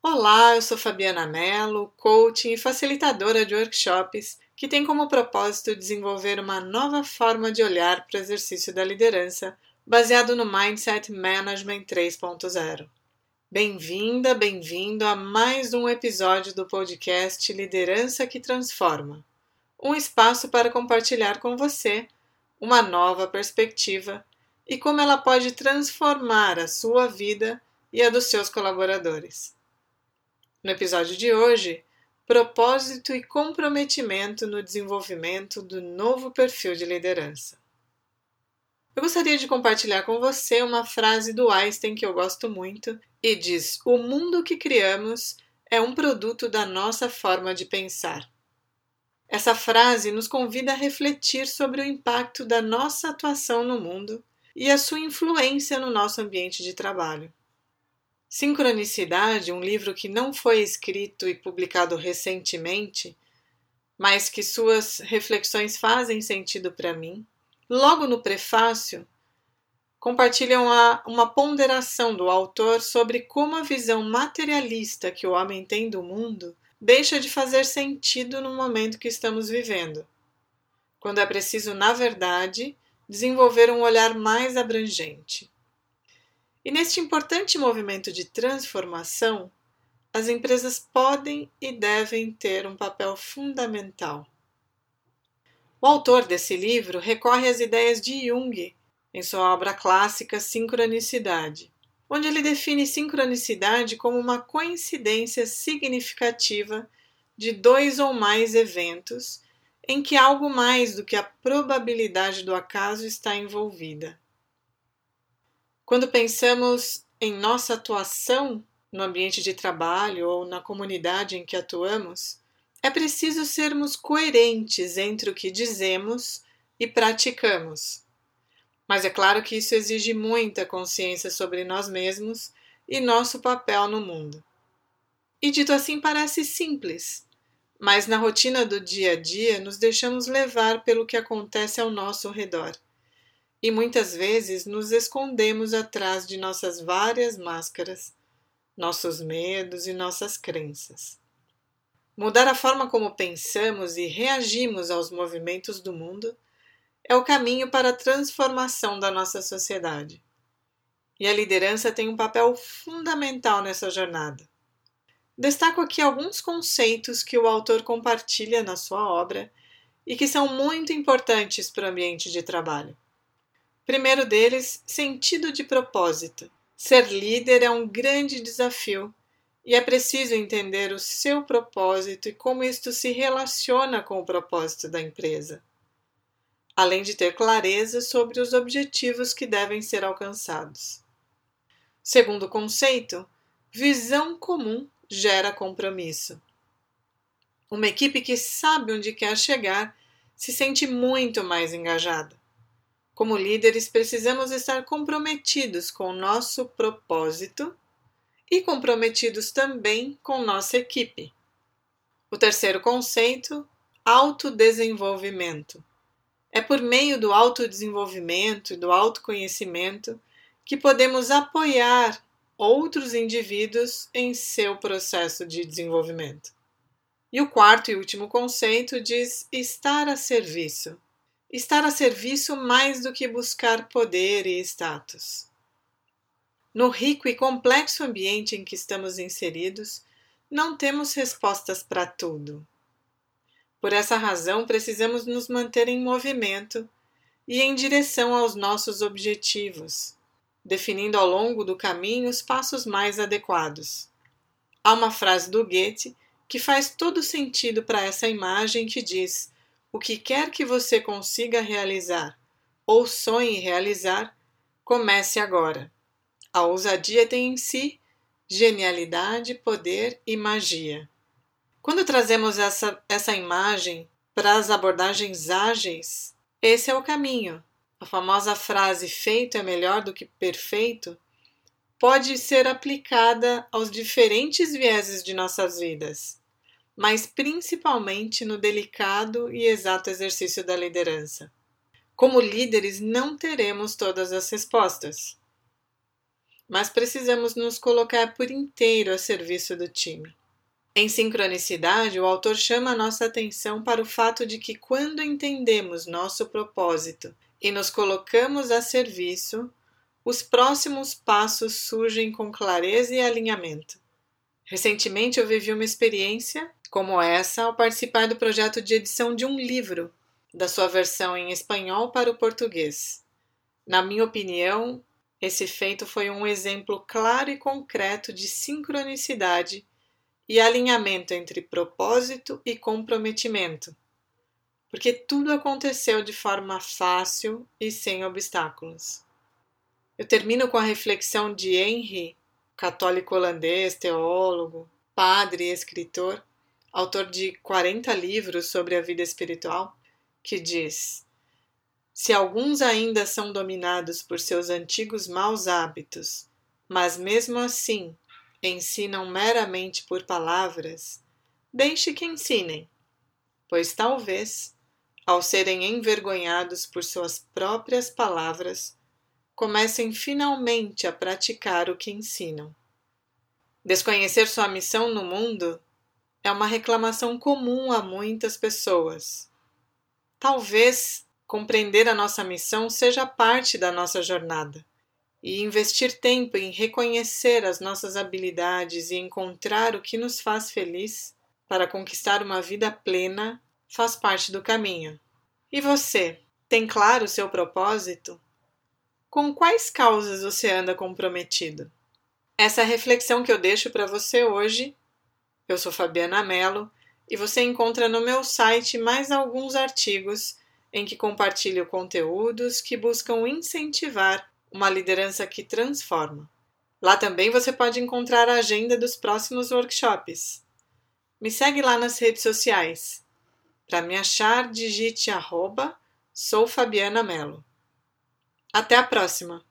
Olá, eu sou Fabiana Mello, coaching e facilitadora de workshops que tem como propósito desenvolver uma nova forma de olhar para o exercício da liderança baseado no Mindset Management 3.0. Bem-vinda, bem-vindo a mais um episódio do podcast Liderança que Transforma um espaço para compartilhar com você uma nova perspectiva e como ela pode transformar a sua vida e a dos seus colaboradores. No episódio de hoje, propósito e comprometimento no desenvolvimento do novo perfil de liderança. Eu gostaria de compartilhar com você uma frase do Einstein que eu gosto muito e diz: O mundo que criamos é um produto da nossa forma de pensar. Essa frase nos convida a refletir sobre o impacto da nossa atuação no mundo e a sua influência no nosso ambiente de trabalho. Sincronicidade, um livro que não foi escrito e publicado recentemente, mas que suas reflexões fazem sentido para mim. Logo no prefácio, compartilham uma ponderação do autor sobre como a visão materialista que o homem tem do mundo deixa de fazer sentido no momento que estamos vivendo, quando é preciso, na verdade, desenvolver um olhar mais abrangente. E neste importante movimento de transformação, as empresas podem e devem ter um papel fundamental. O autor desse livro recorre às ideias de Jung em sua obra clássica Sincronicidade, onde ele define sincronicidade como uma coincidência significativa de dois ou mais eventos em que algo mais do que a probabilidade do acaso está envolvida. Quando pensamos em nossa atuação no ambiente de trabalho ou na comunidade em que atuamos, é preciso sermos coerentes entre o que dizemos e praticamos. Mas é claro que isso exige muita consciência sobre nós mesmos e nosso papel no mundo. E dito assim, parece simples, mas na rotina do dia a dia nos deixamos levar pelo que acontece ao nosso redor e muitas vezes nos escondemos atrás de nossas várias máscaras, nossos medos e nossas crenças. Mudar a forma como pensamos e reagimos aos movimentos do mundo é o caminho para a transformação da nossa sociedade. E a liderança tem um papel fundamental nessa jornada. Destaco aqui alguns conceitos que o autor compartilha na sua obra e que são muito importantes para o ambiente de trabalho. Primeiro deles, sentido de propósito. Ser líder é um grande desafio e é preciso entender o seu propósito e como isto se relaciona com o propósito da empresa, além de ter clareza sobre os objetivos que devem ser alcançados. Segundo conceito, visão comum gera compromisso. Uma equipe que sabe onde quer chegar se sente muito mais engajada. Como líderes, precisamos estar comprometidos com o nosso propósito e comprometidos também com nossa equipe. O terceiro conceito, autodesenvolvimento. É por meio do autodesenvolvimento e do autoconhecimento que podemos apoiar outros indivíduos em seu processo de desenvolvimento. E o quarto e último conceito diz estar a serviço estar a serviço mais do que buscar poder e status. No rico e complexo ambiente em que estamos inseridos, não temos respostas para tudo. Por essa razão, precisamos nos manter em movimento e em direção aos nossos objetivos, definindo ao longo do caminho os passos mais adequados. Há uma frase do Goethe que faz todo sentido para essa imagem que diz: o que quer que você consiga realizar ou sonhe realizar, comece agora. A ousadia tem em si genialidade, poder e magia. Quando trazemos essa, essa imagem para as abordagens ágeis, esse é o caminho. A famosa frase feito é melhor do que perfeito pode ser aplicada aos diferentes vieses de nossas vidas mas principalmente no delicado e exato exercício da liderança. Como líderes, não teremos todas as respostas. mas precisamos nos colocar por inteiro a serviço do time. Em sincronicidade, o autor chama a nossa atenção para o fato de que, quando entendemos nosso propósito e nos colocamos a serviço, os próximos passos surgem com clareza e alinhamento. Recentemente eu vivi uma experiência como essa ao participar do projeto de edição de um livro, da sua versão em espanhol para o português. Na minha opinião, esse feito foi um exemplo claro e concreto de sincronicidade e alinhamento entre propósito e comprometimento, porque tudo aconteceu de forma fácil e sem obstáculos. Eu termino com a reflexão de Henry, católico holandês, teólogo, padre e escritor, autor de 40 livros sobre a vida espiritual, que diz: Se alguns ainda são dominados por seus antigos maus hábitos, mas mesmo assim ensinam meramente por palavras, deixe que ensinem, pois talvez, ao serem envergonhados por suas próprias palavras, comecem finalmente a praticar o que ensinam. Desconhecer sua missão no mundo é uma reclamação comum a muitas pessoas. Talvez compreender a nossa missão seja parte da nossa jornada e investir tempo em reconhecer as nossas habilidades e encontrar o que nos faz feliz para conquistar uma vida plena faz parte do caminho. E você, tem claro o seu propósito? Com quais causas você anda comprometido? Essa é a reflexão que eu deixo para você hoje. Eu sou Fabiana Mello e você encontra no meu site mais alguns artigos em que compartilho conteúdos que buscam incentivar uma liderança que transforma. Lá também você pode encontrar a agenda dos próximos workshops. Me segue lá nas redes sociais. Para me achar, digite arroba sou Fabiana Mello. Até a próxima!